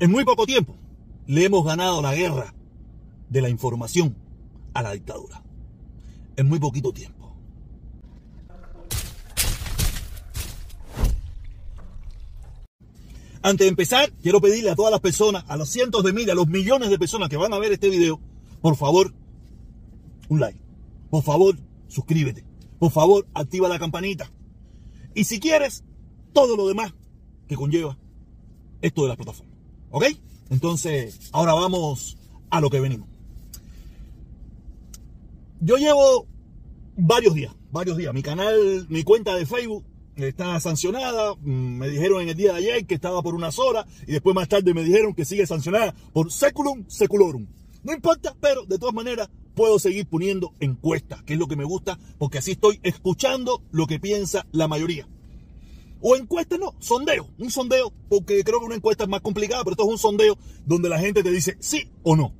En muy poco tiempo le hemos ganado la guerra de la información a la dictadura. En muy poquito tiempo. Antes de empezar, quiero pedirle a todas las personas, a los cientos de miles, a los millones de personas que van a ver este video, por favor, un like. Por favor, suscríbete. Por favor, activa la campanita. Y si quieres, todo lo demás que conlleva esto de la plataforma. ¿Ok? Entonces, ahora vamos a lo que venimos. Yo llevo varios días, varios días. Mi canal, mi cuenta de Facebook está sancionada. Mm, me dijeron en el día de ayer que estaba por unas horas y después más tarde me dijeron que sigue sancionada por seculum seculorum. No importa, pero de todas maneras puedo seguir poniendo encuestas, que es lo que me gusta, porque así estoy escuchando lo que piensa la mayoría. O encuestas no, sondeo, un sondeo, porque creo que una encuesta es más complicada, pero esto es un sondeo donde la gente te dice sí o no.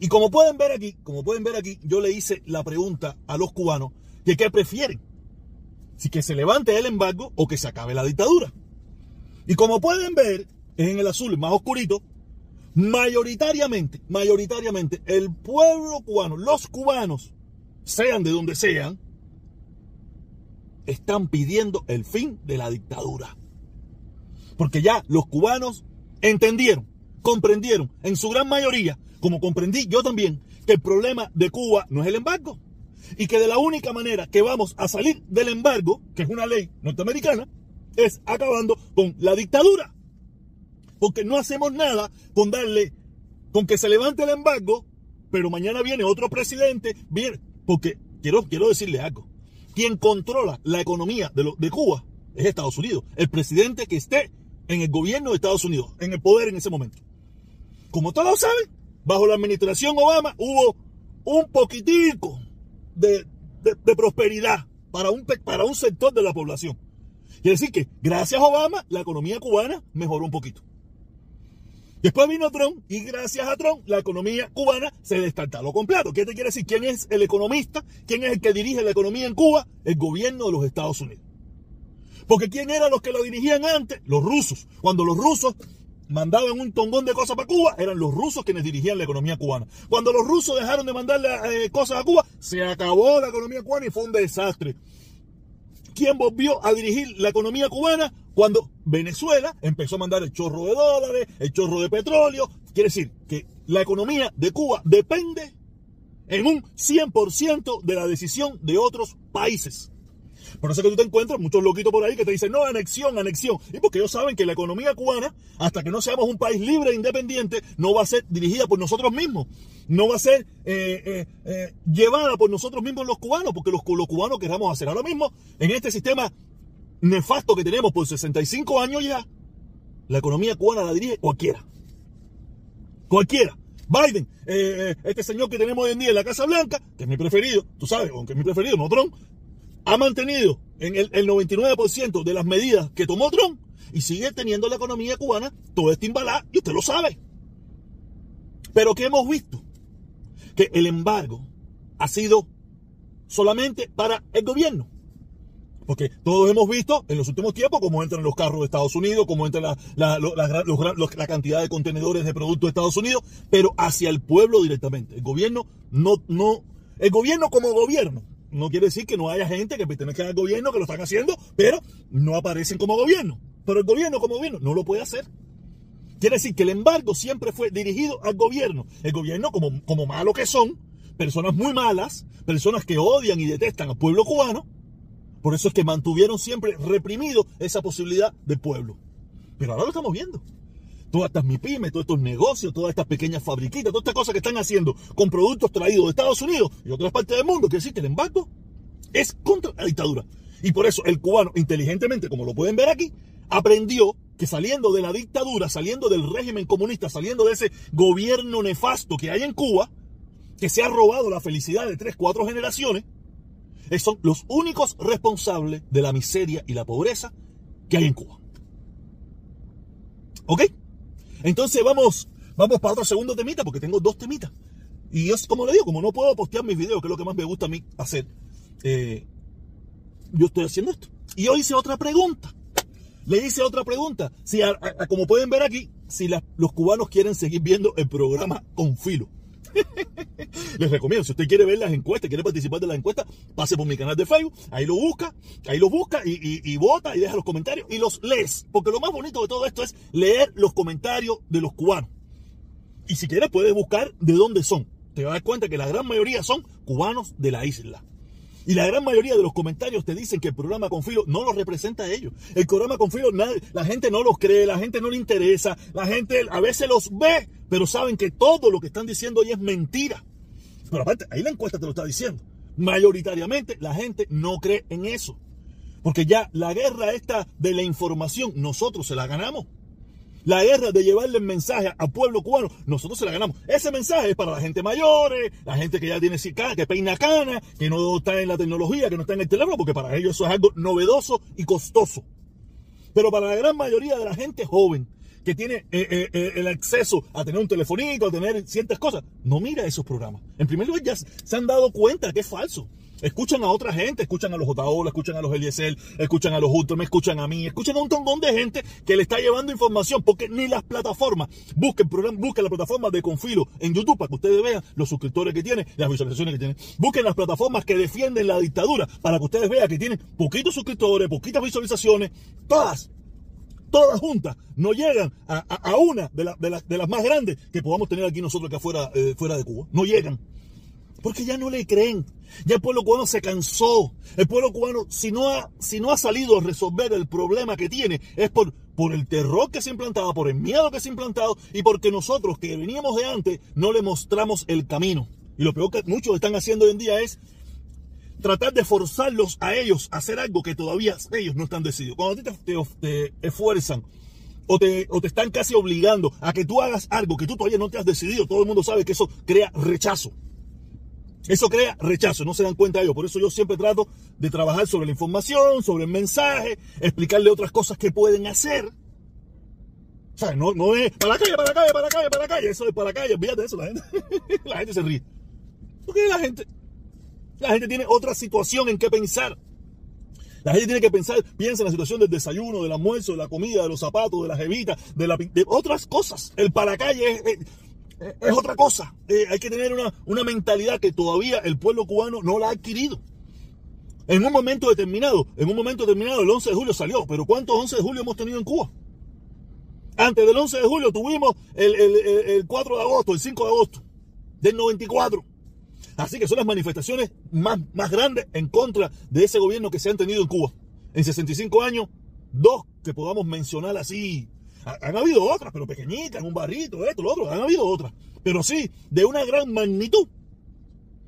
Y como pueden ver aquí, como pueden ver aquí, yo le hice la pregunta a los cubanos que qué prefieren. Si que se levante el embargo o que se acabe la dictadura. Y como pueden ver, es en el azul más oscurito, mayoritariamente, mayoritariamente, el pueblo cubano, los cubanos, sean de donde sean, están pidiendo el fin de la dictadura. Porque ya los cubanos entendieron, comprendieron, en su gran mayoría, como comprendí yo también, que el problema de Cuba no es el embargo. Y que de la única manera que vamos a salir del embargo, que es una ley norteamericana, es acabando con la dictadura. Porque no hacemos nada con darle, con que se levante el embargo, pero mañana viene otro presidente, viene, porque quiero, quiero decirle algo. Quien controla la economía de, Cuba es Estados Unidos. El presidente que esté en el gobierno de Estados Unidos, en el poder en ese momento. Como todos saben, bajo la administración Obama hubo un poquitico de, de, prosperidad para un, para un sector de la población. Quiere decir que gracias a Obama la economía cubana mejoró un poquito. Después vino Trump y gracias a Trump la economía cubana se destartaló completo. ¿Qué te quiere decir? ¿Quién es el economista? ¿Quién es el que dirige la economía en Cuba? El gobierno de los Estados Unidos. Porque ¿quién eran los que lo dirigían antes? Los rusos. Cuando los rusos mandaban un tongón de cosas para Cuba, eran los rusos quienes dirigían la economía cubana. Cuando los rusos dejaron de mandarle eh, cosas a Cuba, se acabó la economía cubana y fue un desastre. ¿Quién volvió a dirigir la economía cubana? Cuando Venezuela empezó a mandar el chorro de dólares, el chorro de petróleo. Quiere decir que la economía de Cuba depende en un 100% de la decisión de otros países. Por eso que tú te encuentras muchos loquitos por ahí que te dicen, no, anexión, anexión. Y porque ellos saben que la economía cubana, hasta que no seamos un país libre e independiente, no va a ser dirigida por nosotros mismos. No va a ser eh, eh, eh, llevada por nosotros mismos los cubanos, porque los, los cubanos queramos hacer. Ahora mismo, en este sistema nefasto que tenemos por 65 años ya, la economía cubana la dirige cualquiera. Cualquiera. Biden, eh, este señor que tenemos hoy en día en la Casa Blanca, que es mi preferido, tú sabes, aunque es mi preferido, no Trump, ha mantenido en el, 99% de las medidas que tomó Trump y sigue teniendo la economía cubana todo este imbalá y usted lo sabe. Pero ¿qué hemos visto? Que el embargo ha sido solamente para el gobierno. Porque todos hemos visto en los últimos tiempos cómo entran los carros de Estados Unidos, cómo entra la, la, la, cantidad de contenedores de productos de Estados Unidos, pero hacia el pueblo directamente. El gobierno no, no, el gobierno como gobierno. No quiere decir que no haya gente que pertenezca al gobierno que lo están haciendo, pero no aparecen como gobierno. Pero el gobierno como gobierno no lo puede hacer. Quiere decir que el embargo siempre fue dirigido al gobierno. El gobierno, como, como malo que son, personas muy malas, personas que odian y detestan al pueblo cubano, por eso es que mantuvieron siempre reprimido esa posibilidad del pueblo. Pero ahora lo estamos viendo. Todas estas MIPIMES, todos estos negocios, todas estas pequeñas fabriquitas, todas estas cosas que están haciendo con productos traídos de Estados Unidos y otras partes del mundo, que que el embargo es contra la dictadura. Y por eso el cubano, inteligentemente, como lo pueden ver aquí, aprendió que saliendo de la dictadura, saliendo del régimen comunista, saliendo de ese gobierno nefasto que hay en Cuba, que se ha robado la felicidad de tres, cuatro generaciones, son los únicos responsables de la miseria y la pobreza que hay en Cuba. ¿Ok? Entonces vamos, vamos para otro segundo temita, porque tengo dos temitas. Y es como le digo, como no puedo postear mis videos, que es lo que más me gusta a mí hacer, eh, yo estoy haciendo esto. Y yo hice otra pregunta. Le hice otra pregunta. Si, como pueden ver aquí, si los cubanos quieren seguir viendo el programa con filo. Les recomiendo, si usted quiere ver las encuestas, quiere participar de las encuestas, pase por mi canal de Facebook, ahí lo busca, ahí lo busca y, vota y deja los comentarios y los lees. Porque lo más bonito de todo esto es leer los comentarios de los cubanos. Y si quieres puedes buscar de dónde son. Te vas a dar cuenta que la gran mayoría son cubanos de la isla. Y la gran mayoría de los comentarios te dicen que el programa con filo no los representa a ellos. El programa con filo, la gente no los cree, la gente no le interesa, la gente a veces los ve, pero saben que todo lo que están diciendo ahí es mentira. Pero aparte, ahí la encuesta te lo está diciendo. Mayoritariamente la gente no cree en eso. Porque ya la guerra esta de la información, nosotros se la ganamos. La guerra de llevarle el mensaje al pueblo cubano, nosotros se la ganamos. Ese mensaje es para la gente mayor, la gente que ya tiene que peina cana, que no está en la tecnología, que no está en el teléfono, porque para ellos eso es algo novedoso y costoso. Pero para la gran mayoría de la gente joven, que tiene eh, eh, eh, el acceso a tener un telefonito, a tener ciertas cosas, no mira esos programas. En primer lugar, ya se han dado cuenta que es falso. Escuchan a otra gente, escuchan a los Otaola, escuchan a los Eliezer, escuchan a los me escuchan a mí, escuchan a un tongón de gente que le está llevando información, porque ni las plataformas, busquen, busquen la plataforma de Confilo en YouTube para que ustedes vean los suscriptores que tiene, las visualizaciones que tienen. Busquen las plataformas que defienden la dictadura para que ustedes vean que tienen poquitos suscriptores, poquitas visualizaciones, todas todas juntas no llegan a, una de, de, las más grandes que podamos tener aquí nosotros fuera, eh, fuera de Cuba. No llegan. Porque ya no le creen. Ya el pueblo cubano se cansó. El pueblo cubano, si no ha, si no ha salido a resolver el problema que tiene, es por, por el terror que se ha implantado, por el miedo que se ha implantado y porque nosotros que veníamos de antes no le mostramos el camino. Y lo peor que muchos están haciendo hoy en día es tratar de forzarlos a ellos a hacer algo que todavía ellos no están decididos. Cuando te, te, te esfuerzan o te, o te están casi obligando a que tú hagas algo que tú todavía no te has decidido, todo el mundo sabe que eso crea rechazo. Eso crea rechazo, no se dan cuenta ellos. Por eso yo siempre trato de trabajar sobre la información, sobre el mensaje, explicarle otras cosas que pueden hacer. O sea, no, no es para la calle, para la calle, para la calle, para la calle. Eso es para la calle, fíjate de eso, la gente, la gente se ríe. Porque la gente, la gente tiene otra situación en que pensar. La gente tiene que pensar, piensa en la situación del desayuno, del almuerzo, de la comida, de los zapatos, de la jevita, de, otras cosas. El para calle es otra cosa. Eh, hay que tener una, una mentalidad que todavía el pueblo cubano no la ha adquirido. En un momento determinado, en un momento determinado, el 11 de julio salió, pero ¿cuántos 11 de julio hemos tenido en Cuba? Antes del 11 de julio tuvimos el, el 4 de agosto, el 5 de agosto del 94. Así que son las manifestaciones más, más grandes en contra de ese gobierno que se han tenido en Cuba. En 65 años, dos que podamos mencionar así han habido otras, pero pequeñitas, en un barrito, esto, lo otro, han habido otras. Pero sí, de una gran magnitud.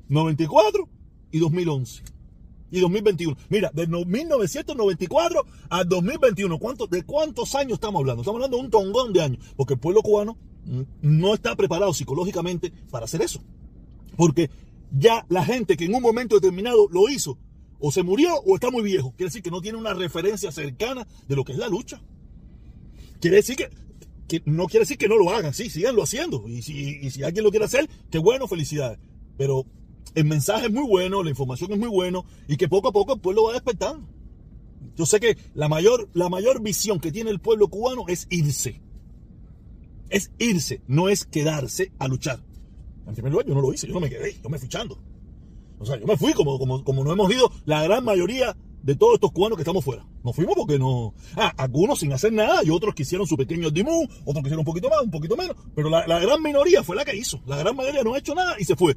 94 y 2011. Y 2021. Mira, de 1994 a 2021, ¿cuánto, ¿de cuántos años estamos hablando? Estamos hablando de un tongón de años. Porque el pueblo cubano no está preparado psicológicamente para hacer eso. Porque ya la gente que en un momento determinado lo hizo, o se murió o está muy viejo. Quiere decir que no tiene una referencia cercana de lo que es la lucha. Quiere decir que, no quiere decir que no lo hagan, sí, síganlo haciendo. Y si, si alguien lo quiere hacer, qué bueno, felicidades. Pero el mensaje es muy bueno, la información es muy bueno y que poco a poco el pueblo va despertando. Yo sé que la mayor, la mayor visión que tiene el pueblo cubano es irse. Es irse, no es quedarse a luchar. En primer lugar, yo no lo hice, yo no me quedé, yo me fui echando. O sea, yo me fui como, como, como no hemos ido la gran mayoría de todos estos cubanos que estamos fuera. Nos fuimos porque no. Ah, algunos sin hacer nada y otros que hicieron su pequeño dimú, otros que hicieron un poquito más, un poquito menos. Pero la, gran minoría fue la que hizo. La gran mayoría no ha hecho nada y se fue.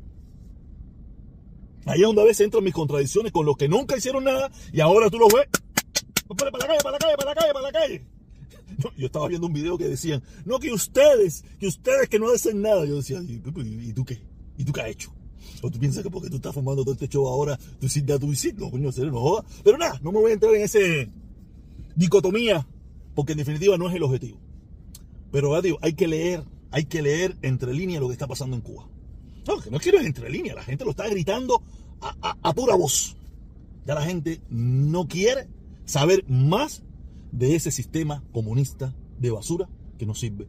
Ahí es donde a veces entran mis contradicciones con los que nunca hicieron nada y ahora tú los ves. Para la calle, para la calle, para la calle, para la calle. Yo estaba viendo un video que decían, no, que ustedes, que ustedes que no hacen nada. Yo decía, ¿y, tú qué? ¿Y tú qué has hecho? O tú piensas que porque tú estás formando todo este show ahora, tú hiciste a tu no, coño, serio, no joda. Pero nada, no me voy a entrar en ese dicotomía, porque en definitiva no es el objetivo. Pero digo, hay que leer, hay que leer entre líneas lo que está pasando en Cuba. No, que no quiero entre líneas, la gente lo está gritando a, a pura voz. Ya la gente no quiere saber más de ese sistema comunista de basura que no sirve